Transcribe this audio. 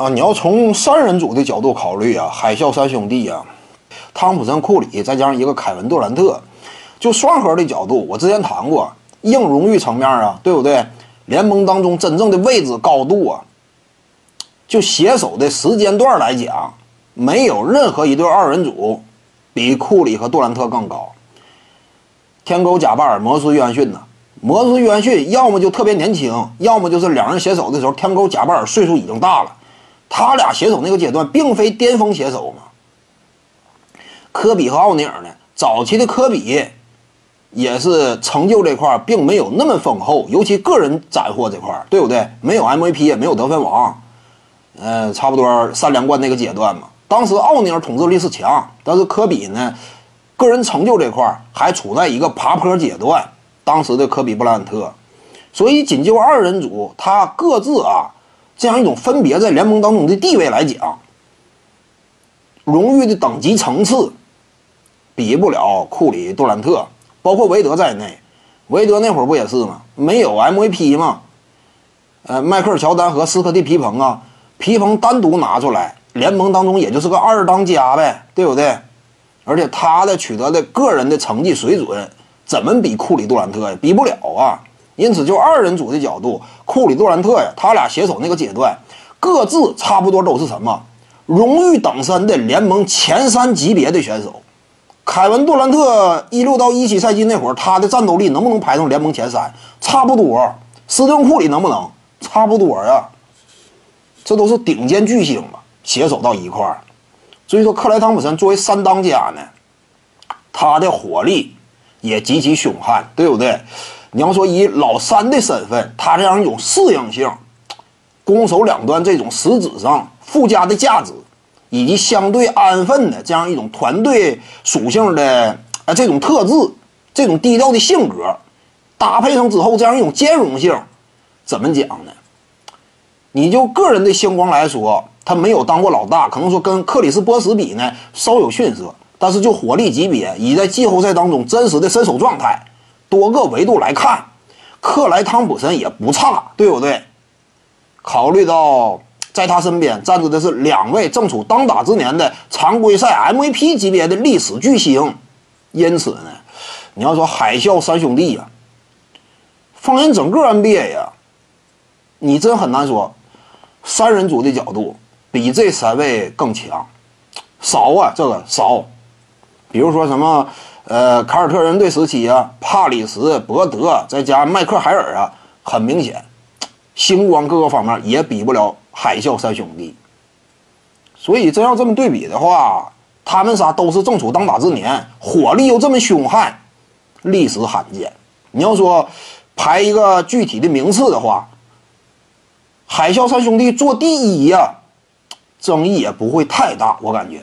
啊，你要从三人组的角度考虑啊，海啸三兄弟啊，汤普森、库里，再加上一个凯文杜兰特，就双核的角度，我之前谈过，硬荣誉层面啊，对不对？联盟当中真正的位置高度啊，就携手的时间段来讲，没有任何一对二人组比库里和杜兰特更高。天狗贾巴尔、摩斯约翰逊呢？摩斯约翰逊要么就特别年轻，要么就是两人携手的时候，天狗贾巴尔岁数已经大了。他俩携手那个阶段，并非巅峰携手嘛。科比和奥尼尔呢？早期的科比也是成就这块并没有那么丰厚，尤其个人斩获这块，对不对？没有 MVP，也没有得分王，呃，差不多三连冠那个阶段嘛。当时奥尼尔统治力是强，但是科比呢，个人成就这块还处在一个爬坡阶段。当时的科比布莱恩特，所以仅就二人组，他各自啊。这样一种分别在联盟当中的地位来讲，荣誉的等级层次比不了库里、杜兰特，包括韦德在内。韦德那会儿不也是吗？没有 MVP 吗？呃，迈克尔乔丹和斯科蒂皮蓬啊，皮蓬单独拿出来，联盟当中也就是个二当家呗，对不对？而且他的取得的个人的成绩水准，怎么比库里、杜兰特呀？比不了啊！因此，就二人组的角度，库里、杜兰特呀，他俩携手那个阶段，各自差不多都是什么荣誉等身的联盟前三级别的选手。凯文·杜兰特一六到一七赛季那会儿，他的战斗力能不能排上联盟前三？差不多。斯顿·库里能不能？差不多呀。这都是顶尖巨星嘛，携手到一块儿。所以说，克莱·汤普森作为三当家呢，他的火力也极其凶悍，对不对？你要说以老三的身份，他这样一种适应性，攻守两端这种实质上附加的价值，以及相对安分的这样一种团队属性的啊这种特质，这种低调的性格，搭配上之后这样一种兼容性，怎么讲呢？你就个人的星光来说，他没有当过老大，可能说跟克里斯波什比呢稍有逊色，但是就火力级别以在季后赛当中真实的身手状态。多个维度来看，克莱·汤普森也不差，对不对？考虑到在他身边站着的是两位正处当打之年的常规赛 MVP 级别的历史巨星，因此呢，你要说海啸三兄弟呀，放眼整个 NBA 呀，你真很难说三人组的角度比这三位更强，少啊，这个少。比如说什么？呃，凯尔特人队时期啊，帕里什、伯德，再加迈克海尔啊，很明显，星光各个方面也比不了海啸三兄弟。所以真要这么对比的话，他们仨都是正处当打之年，火力又这么凶悍，历史罕见。你要说排一个具体的名次的话，海啸三兄弟坐第一呀，争议也不会太大，我感觉。